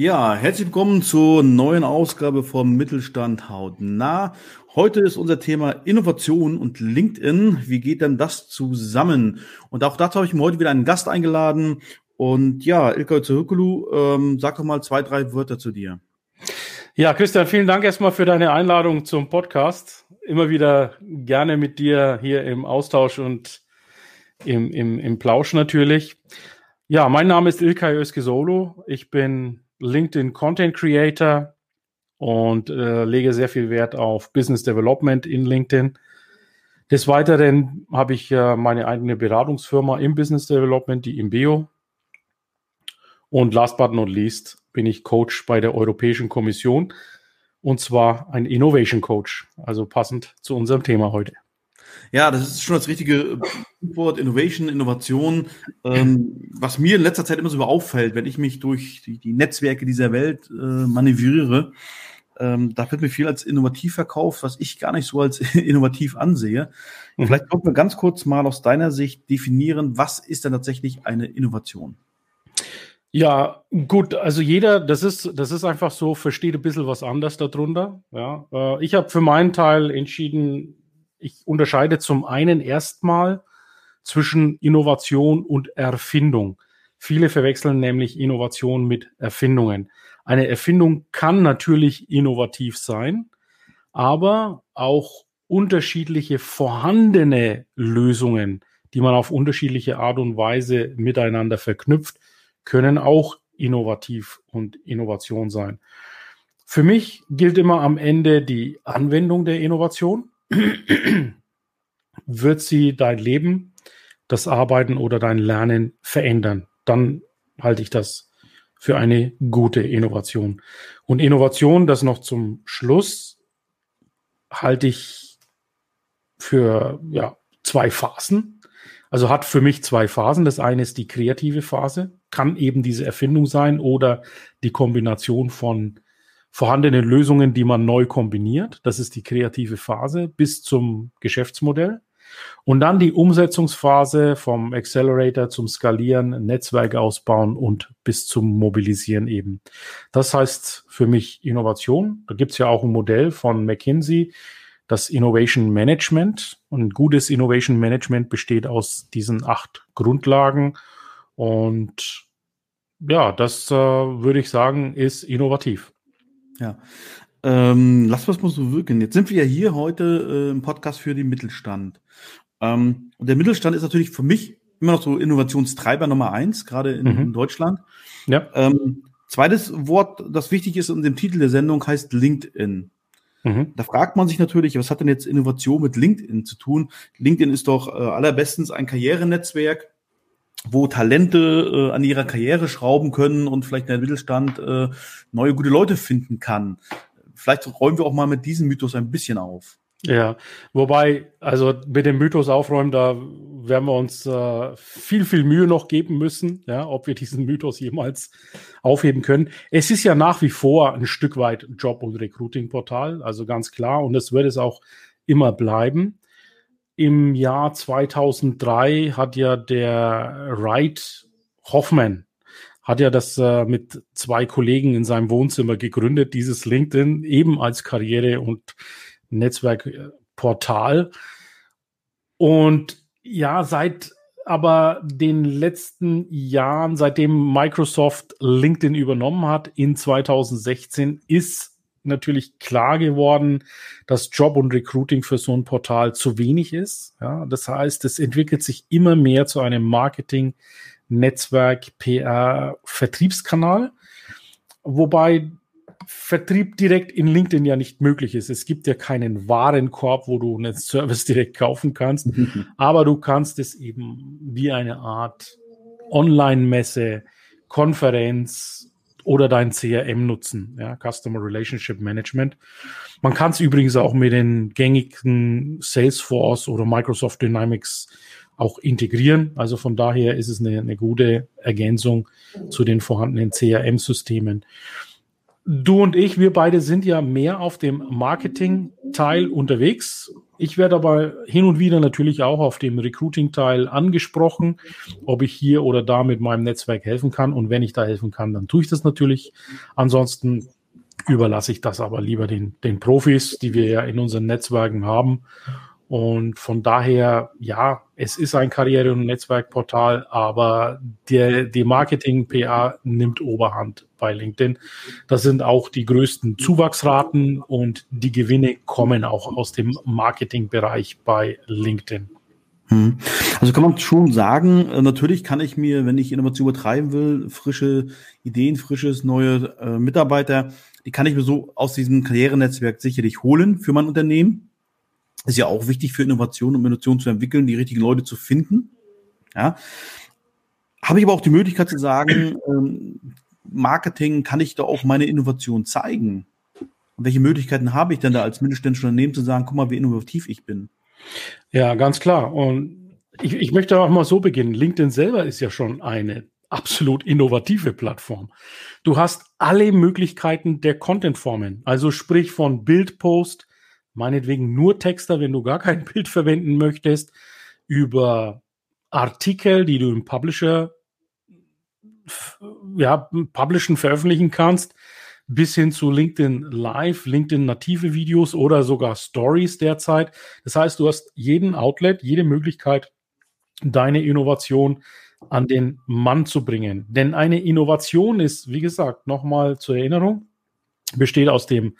Ja, herzlich willkommen zur neuen Ausgabe vom Mittelstand hautnah. Heute ist unser Thema Innovation und LinkedIn. Wie geht denn das zusammen? Und auch dazu habe ich mir heute wieder einen Gast eingeladen. Und ja, Ilka Zirkulu, ähm, sag doch mal zwei, drei Wörter zu dir. Ja, Christian, vielen Dank erstmal für deine Einladung zum Podcast. Immer wieder gerne mit dir hier im Austausch und im, im, im Plausch natürlich. Ja, mein Name ist Ilkay Özkesolo. Ich bin LinkedIn Content Creator und äh, lege sehr viel Wert auf Business Development in LinkedIn. Des Weiteren habe ich äh, meine eigene Beratungsfirma im Business Development, die Imbeo. Und last but not least bin ich Coach bei der Europäischen Kommission und zwar ein Innovation Coach, also passend zu unserem Thema heute. Ja, das ist schon das richtige Wort, Innovation, Innovation. Ähm, was mir in letzter Zeit immer so auffällt, wenn ich mich durch die, die Netzwerke dieser Welt äh, manövriere, ähm, da wird mir viel als innovativ verkauft, was ich gar nicht so als innovativ ansehe. Mhm. Vielleicht sollten wir ganz kurz mal aus deiner Sicht definieren, was ist denn tatsächlich eine Innovation? Ja, gut, also jeder, das ist, das ist einfach so, versteht ein bisschen was anders darunter. Ja, äh, ich habe für meinen Teil entschieden, ich unterscheide zum einen erstmal zwischen Innovation und Erfindung. Viele verwechseln nämlich Innovation mit Erfindungen. Eine Erfindung kann natürlich innovativ sein, aber auch unterschiedliche vorhandene Lösungen, die man auf unterschiedliche Art und Weise miteinander verknüpft, können auch innovativ und Innovation sein. Für mich gilt immer am Ende die Anwendung der Innovation. wird sie dein Leben, das Arbeiten oder dein Lernen verändern. Dann halte ich das für eine gute Innovation. Und Innovation, das noch zum Schluss, halte ich für ja, zwei Phasen. Also hat für mich zwei Phasen. Das eine ist die kreative Phase, kann eben diese Erfindung sein oder die Kombination von vorhandene Lösungen, die man neu kombiniert. Das ist die kreative Phase bis zum Geschäftsmodell. Und dann die Umsetzungsphase vom Accelerator zum Skalieren, Netzwerk ausbauen und bis zum Mobilisieren eben. Das heißt für mich Innovation. Da gibt es ja auch ein Modell von McKinsey, das Innovation Management. Und gutes Innovation Management besteht aus diesen acht Grundlagen. Und ja, das äh, würde ich sagen, ist innovativ. Ja. Ähm, lass was mal so wirken. Jetzt sind wir ja hier heute äh, im Podcast für den Mittelstand. Ähm, und der Mittelstand ist natürlich für mich immer noch so Innovationstreiber Nummer eins, gerade in, mhm. in Deutschland. Ja. Ähm, zweites Wort, das wichtig ist in dem Titel der Sendung, heißt LinkedIn. Mhm. Da fragt man sich natürlich, was hat denn jetzt Innovation mit LinkedIn zu tun? LinkedIn ist doch äh, allerbestens ein Karrierenetzwerk wo Talente äh, an ihrer Karriere schrauben können und vielleicht der Mittelstand äh, neue gute Leute finden kann. Vielleicht räumen wir auch mal mit diesem Mythos ein bisschen auf. Ja, wobei, also mit dem Mythos aufräumen, da werden wir uns äh, viel, viel Mühe noch geben müssen, ja, ob wir diesen Mythos jemals aufheben können. Es ist ja nach wie vor ein Stück weit Job- und Recruiting-Portal, also ganz klar, und es wird es auch immer bleiben im Jahr 2003 hat ja der Wright Hoffman hat ja das äh, mit zwei Kollegen in seinem Wohnzimmer gegründet, dieses LinkedIn eben als Karriere- und Netzwerkportal. Und ja, seit aber den letzten Jahren, seitdem Microsoft LinkedIn übernommen hat in 2016, ist natürlich klar geworden, dass Job und Recruiting für so ein Portal zu wenig ist. Ja, das heißt, es entwickelt sich immer mehr zu einem Marketing, Netzwerk, PR, Vertriebskanal, wobei Vertrieb direkt in LinkedIn ja nicht möglich ist. Es gibt ja keinen Warenkorb, wo du einen Service direkt kaufen kannst, aber du kannst es eben wie eine Art Online-Messe, Konferenz, oder dein CRM nutzen, ja, Customer Relationship Management. Man kann es übrigens auch mit den gängigen Salesforce oder Microsoft Dynamics auch integrieren. Also von daher ist es eine, eine gute Ergänzung zu den vorhandenen CRM-Systemen. Du und ich, wir beide sind ja mehr auf dem Marketing-Teil unterwegs. Ich werde aber hin und wieder natürlich auch auf dem Recruiting-Teil angesprochen, ob ich hier oder da mit meinem Netzwerk helfen kann. Und wenn ich da helfen kann, dann tue ich das natürlich. Ansonsten überlasse ich das aber lieber den, den Profis, die wir ja in unseren Netzwerken haben. Und von daher, ja, es ist ein Karriere- und Netzwerkportal, aber der, die Marketing-PA nimmt Oberhand bei LinkedIn. Das sind auch die größten Zuwachsraten und die Gewinne kommen auch aus dem Marketingbereich bei LinkedIn. Hm. Also kann man schon sagen, äh, natürlich kann ich mir, wenn ich Innovation übertreiben will, frische Ideen, frisches neue äh, Mitarbeiter, die kann ich mir so aus diesem Karrierenetzwerk sicherlich holen für mein Unternehmen ist ja auch wichtig für Innovation, um Innovation zu entwickeln, die richtigen Leute zu finden. Ja. Habe ich aber auch die Möglichkeit zu sagen, ähm, Marketing kann ich da auch meine Innovation zeigen? Und welche Möglichkeiten habe ich denn da als mittelständisches Unternehmen zu sagen, guck mal, wie innovativ ich bin? Ja, ganz klar. Und ich, ich möchte auch mal so beginnen. LinkedIn selber ist ja schon eine absolut innovative Plattform. Du hast alle Möglichkeiten der Contentformen, also sprich von Bildpost meinetwegen nur Texter, wenn du gar kein Bild verwenden möchtest, über Artikel, die du im Publisher ja, publishen, veröffentlichen kannst, bis hin zu LinkedIn Live, LinkedIn native Videos oder sogar Stories derzeit. Das heißt, du hast jeden Outlet, jede Möglichkeit, deine Innovation an den Mann zu bringen. Denn eine Innovation ist, wie gesagt, nochmal zur Erinnerung, besteht aus dem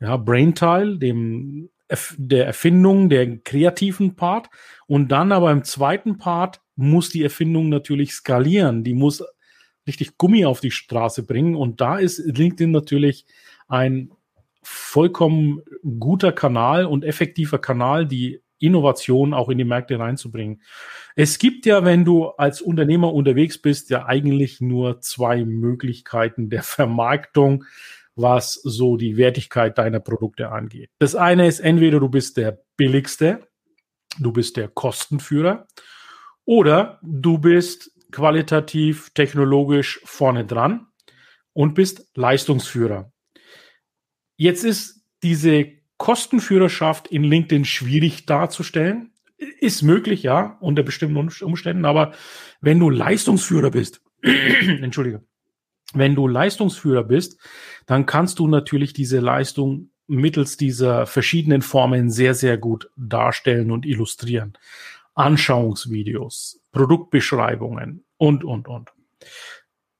ja, Brain-Teil, dem der Erfindung, der kreativen Part. Und dann aber im zweiten Part muss die Erfindung natürlich skalieren. Die muss richtig Gummi auf die Straße bringen. Und da ist LinkedIn natürlich ein vollkommen guter Kanal und effektiver Kanal, die Innovation auch in die Märkte reinzubringen. Es gibt ja, wenn du als Unternehmer unterwegs bist, ja eigentlich nur zwei Möglichkeiten der Vermarktung was so die Wertigkeit deiner Produkte angeht. Das eine ist entweder du bist der billigste, du bist der Kostenführer oder du bist qualitativ, technologisch vorne dran und bist Leistungsführer. Jetzt ist diese Kostenführerschaft in LinkedIn schwierig darzustellen. Ist möglich, ja, unter bestimmten Umständen, aber wenn du Leistungsführer bist, entschuldige, wenn du Leistungsführer bist, dann kannst du natürlich diese Leistung mittels dieser verschiedenen Formen sehr, sehr gut darstellen und illustrieren. Anschauungsvideos, Produktbeschreibungen und, und, und.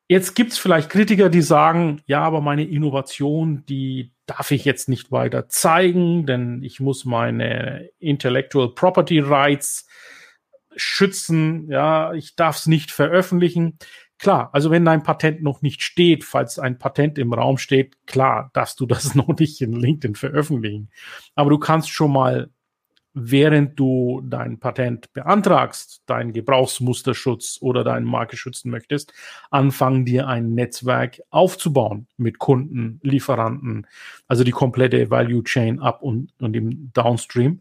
Jetzt gibt's vielleicht Kritiker, die sagen, ja, aber meine Innovation, die darf ich jetzt nicht weiter zeigen, denn ich muss meine Intellectual Property Rights schützen, ja, ich darf es nicht veröffentlichen. Klar, also wenn dein Patent noch nicht steht, falls ein Patent im Raum steht, klar, darfst du das noch nicht in LinkedIn veröffentlichen. Aber du kannst schon mal, während du dein Patent beantragst, deinen Gebrauchsmusterschutz oder deine Marke schützen möchtest, anfangen, dir ein Netzwerk aufzubauen mit Kunden, Lieferanten, also die komplette Value Chain ab und, und im Downstream.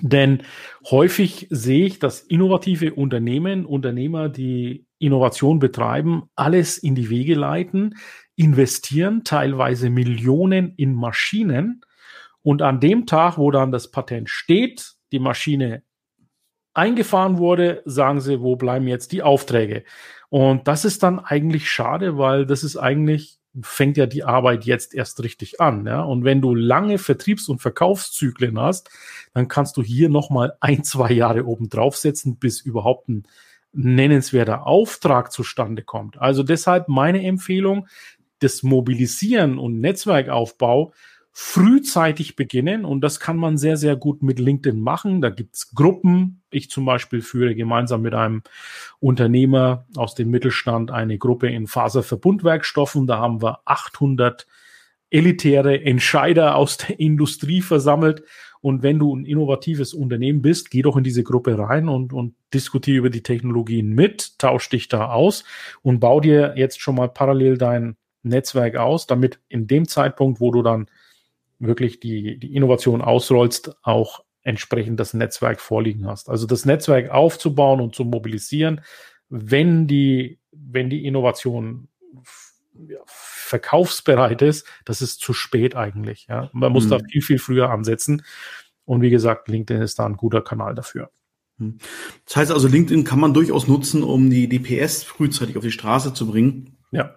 Denn häufig sehe ich, dass innovative Unternehmen, Unternehmer, die Innovation betreiben, alles in die Wege leiten, investieren teilweise Millionen in Maschinen und an dem Tag, wo dann das Patent steht, die Maschine eingefahren wurde, sagen sie, wo bleiben jetzt die Aufträge? Und das ist dann eigentlich schade, weil das ist eigentlich fängt ja die Arbeit jetzt erst richtig an. Ja? Und wenn du lange Vertriebs- und Verkaufszyklen hast, dann kannst du hier nochmal ein, zwei Jahre oben draufsetzen, bis überhaupt ein nennenswerter Auftrag zustande kommt. Also deshalb meine Empfehlung, das Mobilisieren und Netzwerkaufbau frühzeitig beginnen und das kann man sehr, sehr gut mit LinkedIn machen. Da gibt's Gruppen. Ich zum Beispiel führe gemeinsam mit einem Unternehmer aus dem Mittelstand eine Gruppe in Faserverbundwerkstoffen. Da haben wir 800 elitäre Entscheider aus der Industrie versammelt und wenn du ein innovatives Unternehmen bist, geh doch in diese Gruppe rein und, und diskutiere über die Technologien mit, tausch dich da aus und bau dir jetzt schon mal parallel dein Netzwerk aus, damit in dem Zeitpunkt, wo du dann wirklich die, die Innovation ausrollst, auch entsprechend das Netzwerk vorliegen hast. Also das Netzwerk aufzubauen und zu mobilisieren, wenn die, wenn die Innovation ja, verkaufsbereit ist, das ist zu spät eigentlich. Ja. Man muss mhm. da viel, viel früher ansetzen. Und wie gesagt, LinkedIn ist da ein guter Kanal dafür. Mhm. Das heißt also, LinkedIn kann man durchaus nutzen, um die DPS frühzeitig auf die Straße zu bringen. Ja.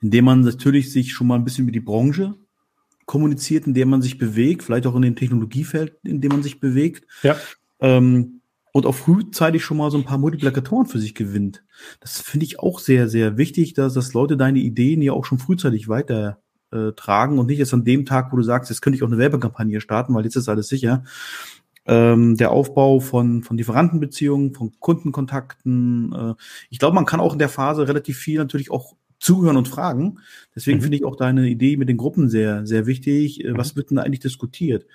Indem man natürlich sich schon mal ein bisschen über die Branche kommuniziert, in der man sich bewegt, vielleicht auch in dem Technologiefeld, in dem man sich bewegt. Ja. Ähm, und auch frühzeitig schon mal so ein paar Multiplikatoren für sich gewinnt. Das finde ich auch sehr, sehr wichtig, dass, dass Leute deine Ideen ja auch schon frühzeitig weiter äh, tragen und nicht erst an dem Tag, wo du sagst, jetzt könnte ich auch eine Werbekampagne starten, weil jetzt ist alles sicher. Ähm, der Aufbau von, von Lieferantenbeziehungen, von Kundenkontakten. Äh, ich glaube, man kann auch in der Phase relativ viel natürlich auch zuhören und fragen. Deswegen mhm. finde ich auch deine Idee mit den Gruppen sehr, sehr wichtig. Äh, was mhm. wird denn eigentlich diskutiert?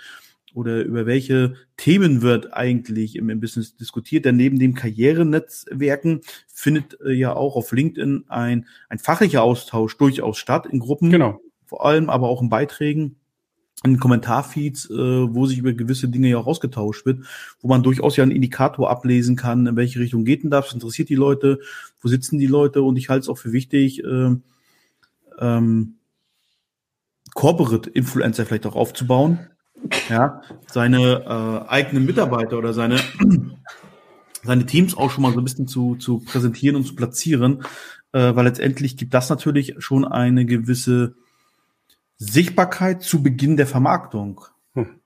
Oder über welche Themen wird eigentlich im, im Business diskutiert? Denn neben dem Karrierenetzwerken findet äh, ja auch auf LinkedIn ein, ein fachlicher Austausch durchaus statt in Gruppen. Genau. Vor allem, aber auch in Beiträgen in Kommentarfeeds, äh, wo sich über gewisse Dinge ja auch ausgetauscht wird, wo man durchaus ja einen Indikator ablesen kann, in welche Richtung geht denn das, interessiert die Leute, wo sitzen die Leute und ich halte es auch für wichtig, äh, ähm, Corporate Influencer vielleicht auch aufzubauen, ja, seine äh, eigenen Mitarbeiter oder seine seine Teams auch schon mal so ein bisschen zu, zu präsentieren und zu platzieren, äh, weil letztendlich gibt das natürlich schon eine gewisse Sichtbarkeit zu Beginn der Vermarktung. Hm.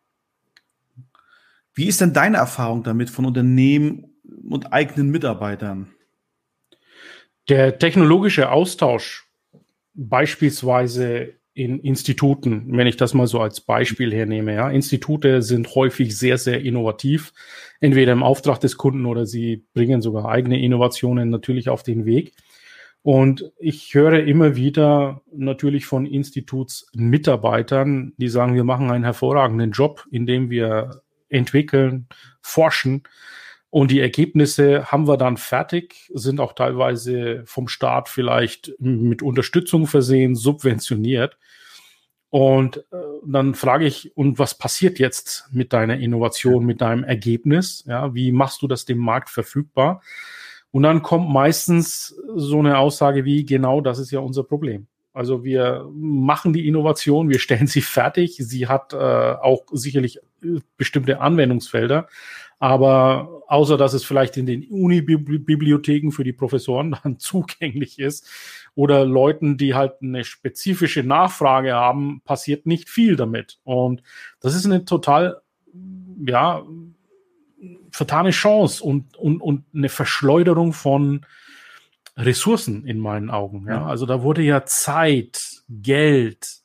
Wie ist denn deine Erfahrung damit von Unternehmen und eigenen Mitarbeitern? Der technologische Austausch, beispielsweise in Instituten, wenn ich das mal so als Beispiel hernehme, ja, Institute sind häufig sehr, sehr innovativ, entweder im Auftrag des Kunden oder sie bringen sogar eigene Innovationen natürlich auf den Weg. Und ich höre immer wieder natürlich von Institutsmitarbeitern, die sagen, wir machen einen hervorragenden Job, indem wir entwickeln, forschen. Und die Ergebnisse haben wir dann fertig, sind auch teilweise vom Staat vielleicht mit Unterstützung versehen, subventioniert. Und äh, dann frage ich, und was passiert jetzt mit deiner Innovation, mit deinem Ergebnis? Ja, wie machst du das dem Markt verfügbar? Und dann kommt meistens so eine Aussage wie, genau das ist ja unser Problem. Also wir machen die Innovation, wir stellen sie fertig. Sie hat äh, auch sicherlich äh, bestimmte Anwendungsfelder. Aber außer dass es vielleicht in den Uni-Bibliotheken für die Professoren dann zugänglich ist oder Leuten, die halt eine spezifische Nachfrage haben, passiert nicht viel damit. Und das ist eine total, ja, vertane Chance und, und, und eine Verschleuderung von Ressourcen in meinen Augen. Ja? Also da wurde ja Zeit, Geld,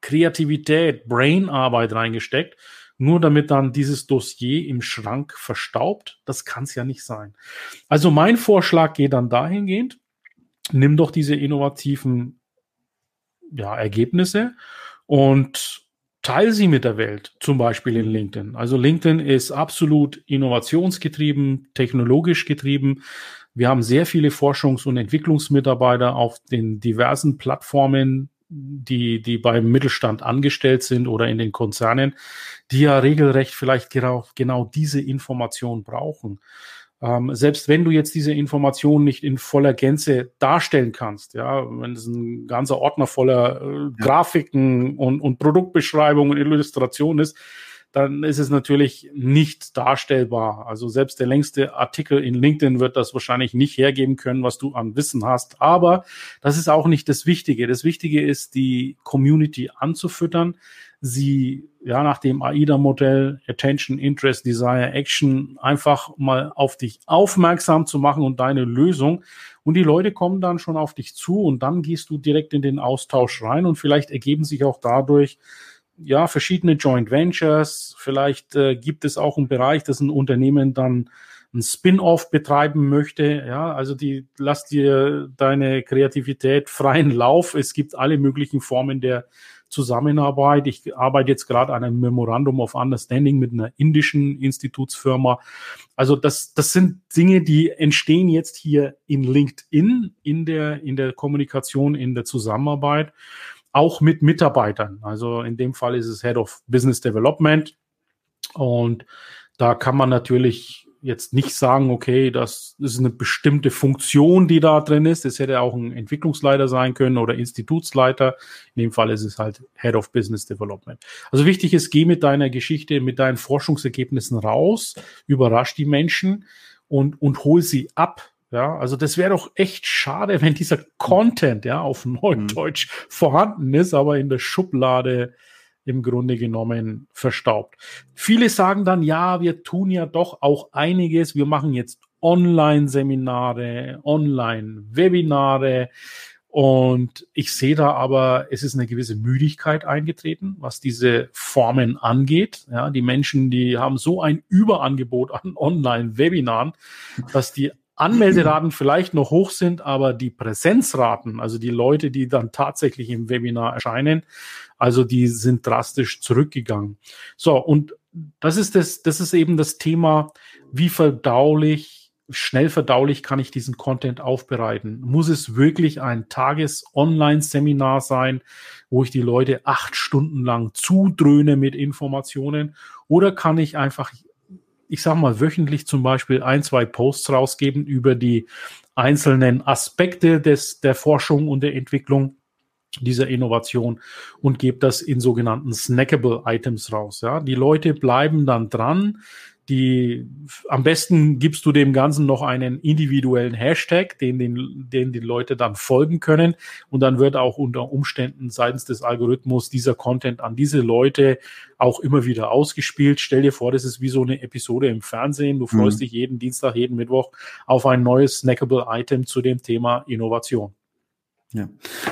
Kreativität, Brainarbeit reingesteckt, nur damit dann dieses Dossier im Schrank verstaubt. Das kann es ja nicht sein. Also mein Vorschlag geht dann dahingehend, nimm doch diese innovativen ja, Ergebnisse und teile sie mit der Welt, zum Beispiel in LinkedIn. Also LinkedIn ist absolut innovationsgetrieben, technologisch getrieben. Wir haben sehr viele Forschungs- und Entwicklungsmitarbeiter auf den diversen Plattformen, die, die beim Mittelstand angestellt sind oder in den Konzernen, die ja regelrecht vielleicht genau, genau diese Information brauchen. Ähm, selbst wenn du jetzt diese Informationen nicht in voller Gänze darstellen kannst, ja, wenn es ein ganzer Ordner voller äh, ja. Grafiken und, und Produktbeschreibungen und Illustrationen ist, dann ist es natürlich nicht darstellbar. Also selbst der längste Artikel in LinkedIn wird das wahrscheinlich nicht hergeben können, was du an Wissen hast. Aber das ist auch nicht das Wichtige. Das Wichtige ist, die Community anzufüttern, sie ja nach dem AIDA-Modell Attention, Interest, Desire, Action einfach mal auf dich aufmerksam zu machen und deine Lösung. Und die Leute kommen dann schon auf dich zu und dann gehst du direkt in den Austausch rein und vielleicht ergeben sich auch dadurch ja verschiedene Joint Ventures. Vielleicht äh, gibt es auch einen Bereich, dass ein Unternehmen dann ein Spin-off betreiben möchte, ja, also die lass dir deine Kreativität freien Lauf. Es gibt alle möglichen Formen der Zusammenarbeit. Ich arbeite jetzt gerade an einem Memorandum of Understanding mit einer indischen Institutsfirma. Also das, das sind Dinge, die entstehen jetzt hier in LinkedIn, in der, in der Kommunikation, in der Zusammenarbeit, auch mit Mitarbeitern. Also in dem Fall ist es Head of Business Development. Und da kann man natürlich jetzt nicht sagen, okay, das ist eine bestimmte Funktion, die da drin ist. Es hätte auch ein Entwicklungsleiter sein können oder Institutsleiter. In dem Fall ist es halt Head of Business Development. Also wichtig ist, geh mit deiner Geschichte, mit deinen Forschungsergebnissen raus, überrasch die Menschen und, und hol sie ab. Ja, also das wäre doch echt schade, wenn dieser Content ja auf Neudeutsch mhm. vorhanden ist, aber in der Schublade im Grunde genommen verstaubt. Viele sagen dann, ja, wir tun ja doch auch einiges. Wir machen jetzt Online-Seminare, Online-Webinare. Und ich sehe da aber, es ist eine gewisse Müdigkeit eingetreten, was diese Formen angeht. Ja, die Menschen, die haben so ein Überangebot an Online-Webinaren, dass die Anmelderaten vielleicht noch hoch sind, aber die Präsenzraten, also die Leute, die dann tatsächlich im Webinar erscheinen, also die sind drastisch zurückgegangen. So, und das ist das, das ist eben das Thema, wie verdaulich, schnell verdaulich kann ich diesen Content aufbereiten? Muss es wirklich ein Tages-Online-Seminar sein, wo ich die Leute acht Stunden lang zudröhne mit Informationen? Oder kann ich einfach ich sag mal, wöchentlich zum Beispiel ein, zwei Posts rausgeben über die einzelnen Aspekte des, der Forschung und der Entwicklung dieser Innovation und gebe das in sogenannten snackable Items raus. Ja, die Leute bleiben dann dran, die am besten gibst du dem Ganzen noch einen individuellen Hashtag, den, den, den die Leute dann folgen können. Und dann wird auch unter Umständen seitens des Algorithmus dieser Content an diese Leute auch immer wieder ausgespielt. Stell dir vor, das ist wie so eine Episode im Fernsehen. Du freust mhm. dich jeden Dienstag, jeden Mittwoch auf ein neues snackable Item zu dem Thema Innovation. Ja.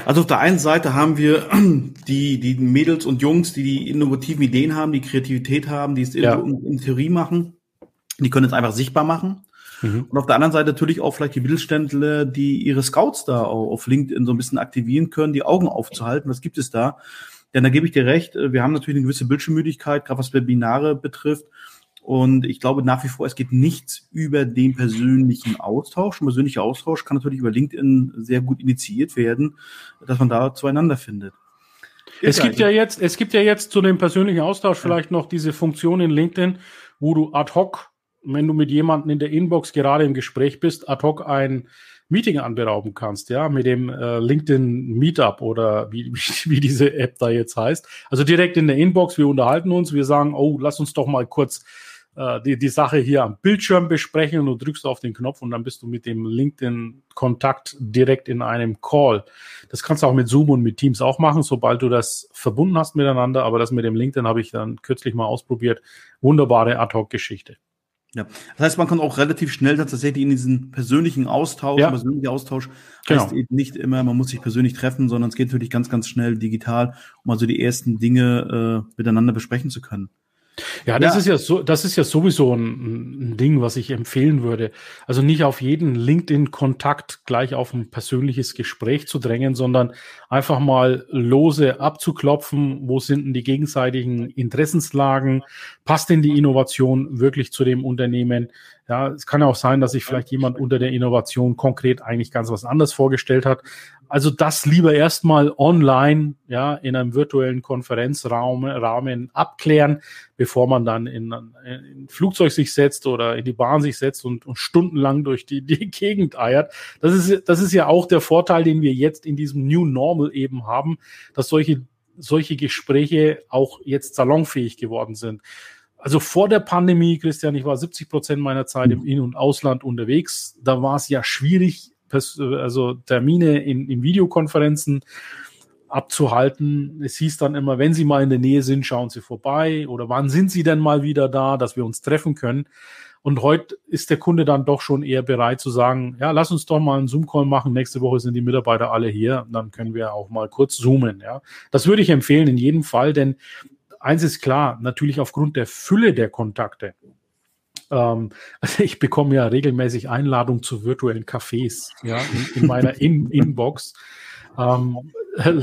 Also auf der einen Seite haben wir die, die Mädels und Jungs, die die innovativen Ideen haben, die Kreativität haben, die es ja. in, in, Theorie machen. Die können es einfach sichtbar machen. Mhm. Und auf der anderen Seite natürlich auch vielleicht die Mittelständler, die ihre Scouts da auf LinkedIn so ein bisschen aktivieren können, die Augen aufzuhalten. Was gibt es da? Denn da gebe ich dir recht, wir haben natürlich eine gewisse Bildschirmmüdigkeit, gerade was Webinare betrifft. Und ich glaube nach wie vor, es geht nichts über den persönlichen Austausch. Ein persönlicher Austausch kann natürlich über LinkedIn sehr gut initiiert werden, dass man da zueinander findet. Es gibt ja jetzt, es gibt ja jetzt zu dem persönlichen Austausch vielleicht noch diese Funktion in LinkedIn, wo du ad hoc, wenn du mit jemandem in der Inbox gerade im Gespräch bist, ad hoc ein Meeting anberauben kannst, ja, mit dem äh, LinkedIn Meetup oder wie, wie diese App da jetzt heißt. Also direkt in der Inbox, wir unterhalten uns, wir sagen, oh, lass uns doch mal kurz äh, die, die Sache hier am Bildschirm besprechen und du drückst auf den Knopf und dann bist du mit dem LinkedIn-Kontakt direkt in einem Call. Das kannst du auch mit Zoom und mit Teams auch machen, sobald du das verbunden hast miteinander. Aber das mit dem LinkedIn habe ich dann kürzlich mal ausprobiert. Wunderbare Ad-Hoc-Geschichte. Ja, das heißt, man kann auch relativ schnell tatsächlich in diesen persönlichen Austausch, ja. persönlicher Austausch genau. heißt eben nicht immer, man muss sich persönlich treffen, sondern es geht natürlich ganz, ganz schnell digital, um also die ersten Dinge äh, miteinander besprechen zu können. Ja, das ja. ist ja so, das ist ja sowieso ein, ein, Ding, was ich empfehlen würde. Also nicht auf jeden LinkedIn-Kontakt gleich auf ein persönliches Gespräch zu drängen, sondern einfach mal lose abzuklopfen, wo sind denn die gegenseitigen Interessenslagen, passt denn die Innovation wirklich zu dem Unternehmen? Ja, es kann ja auch sein, dass sich vielleicht jemand unter der Innovation konkret eigentlich ganz was anderes vorgestellt hat. Also das lieber erstmal online, ja, in einem virtuellen Konferenzraum Rahmen abklären, bevor man dann in, in ein Flugzeug sich setzt oder in die Bahn sich setzt und, und stundenlang durch die, die Gegend eiert. Das ist, das ist ja auch der Vorteil, den wir jetzt in diesem New Normal eben haben, dass solche, solche Gespräche auch jetzt salonfähig geworden sind. Also vor der Pandemie, Christian, ich war 70 Prozent meiner Zeit im In- und Ausland unterwegs. Da war es ja schwierig, also Termine in, in Videokonferenzen abzuhalten. Es hieß dann immer, wenn Sie mal in der Nähe sind, schauen Sie vorbei oder wann sind Sie denn mal wieder da, dass wir uns treffen können. Und heute ist der Kunde dann doch schon eher bereit zu sagen, ja, lass uns doch mal einen Zoom-Call machen. Nächste Woche sind die Mitarbeiter alle hier. Dann können wir auch mal kurz zoomen. Ja, das würde ich empfehlen in jedem Fall, denn eins ist klar, natürlich aufgrund der Fülle der Kontakte ähm, also ich bekomme ja regelmäßig Einladungen zu virtuellen Cafés, ja, in, in meiner in Inbox. Ähm,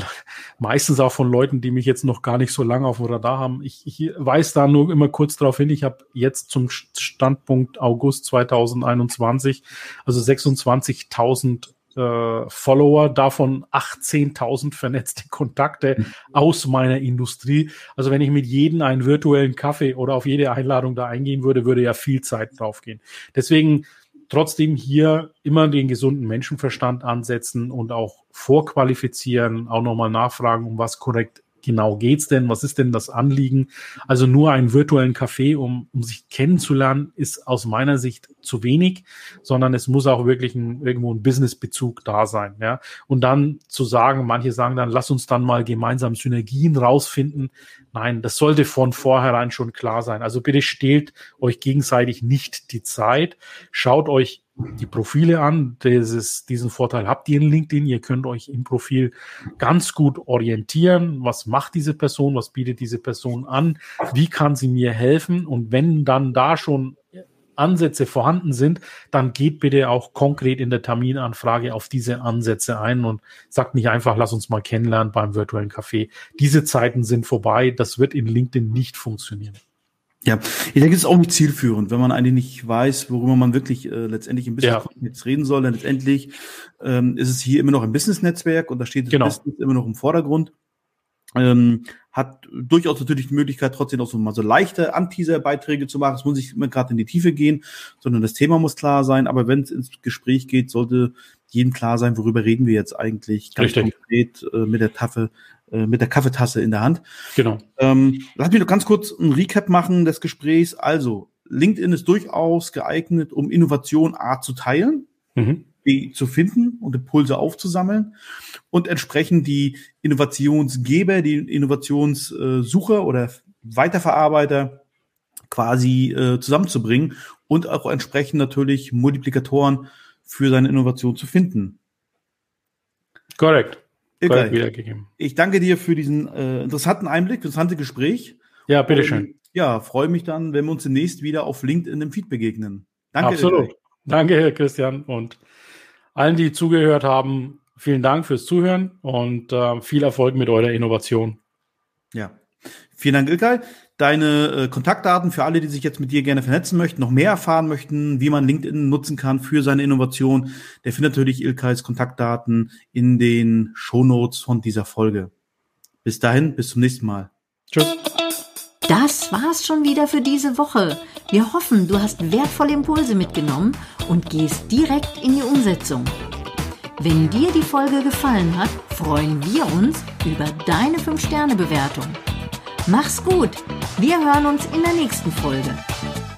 meistens auch von Leuten, die mich jetzt noch gar nicht so lange auf dem Radar haben. Ich, ich weise da nur immer kurz darauf hin, ich habe jetzt zum Standpunkt August 2021, also 26.000 äh, Follower, davon 18.000 vernetzte Kontakte mhm. aus meiner Industrie. Also wenn ich mit jedem einen virtuellen Kaffee oder auf jede Einladung da eingehen würde, würde ja viel Zeit draufgehen. Deswegen trotzdem hier immer den gesunden Menschenverstand ansetzen und auch vorqualifizieren, auch nochmal nachfragen, um was korrekt genau geht's denn? Was ist denn das Anliegen? Also nur einen virtuellen Café, um, um sich kennenzulernen, ist aus meiner Sicht zu wenig, sondern es muss auch wirklich ein, irgendwo ein Businessbezug da sein. Ja? Und dann zu sagen, manche sagen dann, lass uns dann mal gemeinsam Synergien rausfinden. Nein, das sollte von vornherein schon klar sein. Also bitte stehlt euch gegenseitig nicht die Zeit. Schaut euch die Profile an. Dieses, diesen Vorteil habt ihr in LinkedIn. Ihr könnt euch im Profil ganz gut orientieren. Was macht diese Person? Was bietet diese Person an? Wie kann sie mir helfen? Und wenn dann da schon Ansätze vorhanden sind, dann geht bitte auch konkret in der Terminanfrage auf diese Ansätze ein und sagt nicht einfach, lass uns mal kennenlernen beim virtuellen Café. Diese Zeiten sind vorbei. Das wird in LinkedIn nicht funktionieren. Ja, ich denke, es ist auch nicht zielführend, wenn man eigentlich nicht weiß, worüber man wirklich äh, letztendlich im Business ja. jetzt reden soll. Denn letztendlich ähm, ist es hier immer noch ein Business-Netzwerk und da steht das genau. Business immer noch im Vordergrund. Ähm, hat durchaus natürlich die Möglichkeit, trotzdem auch so mal so leichte Anteaser-Beiträge zu machen. Es muss nicht immer gerade in die Tiefe gehen, sondern das Thema muss klar sein. Aber wenn es ins Gespräch geht, sollte jedem klar sein, worüber reden wir jetzt eigentlich ganz Richtig. konkret äh, mit der Tafel, mit der Kaffeetasse in der Hand. Genau. Ähm, lass mich noch ganz kurz ein Recap machen des Gesprächs. Also, LinkedIn ist durchaus geeignet, um Innovation A zu teilen, mhm. B zu finden und Impulse aufzusammeln und entsprechend die Innovationsgeber, die Innovationssucher oder Weiterverarbeiter quasi äh, zusammenzubringen und auch entsprechend natürlich Multiplikatoren für seine Innovation zu finden. Korrekt. Korrekt wiedergegeben. Ich danke dir für diesen äh, interessanten Einblick, interessante Gespräch. Ja, bitteschön. Und, ja, freue mich dann, wenn wir uns demnächst wieder auf LinkedIn im Feed begegnen. Danke. Absolut. Dir. Danke, Herr Christian. Und allen, die zugehört haben, vielen Dank fürs Zuhören und äh, viel Erfolg mit eurer Innovation. Ja. Vielen Dank, Ilkay deine äh, Kontaktdaten für alle, die sich jetzt mit dir gerne vernetzen möchten, noch mehr erfahren möchten, wie man LinkedIn nutzen kann für seine Innovation, der findet natürlich Ilkais Kontaktdaten in den Shownotes von dieser Folge. Bis dahin, bis zum nächsten Mal. Tschüss. Das war's schon wieder für diese Woche. Wir hoffen, du hast wertvolle Impulse mitgenommen und gehst direkt in die Umsetzung. Wenn dir die Folge gefallen hat, freuen wir uns über deine 5-Sterne-Bewertung. Mach's gut. Wir hören uns in der nächsten Folge.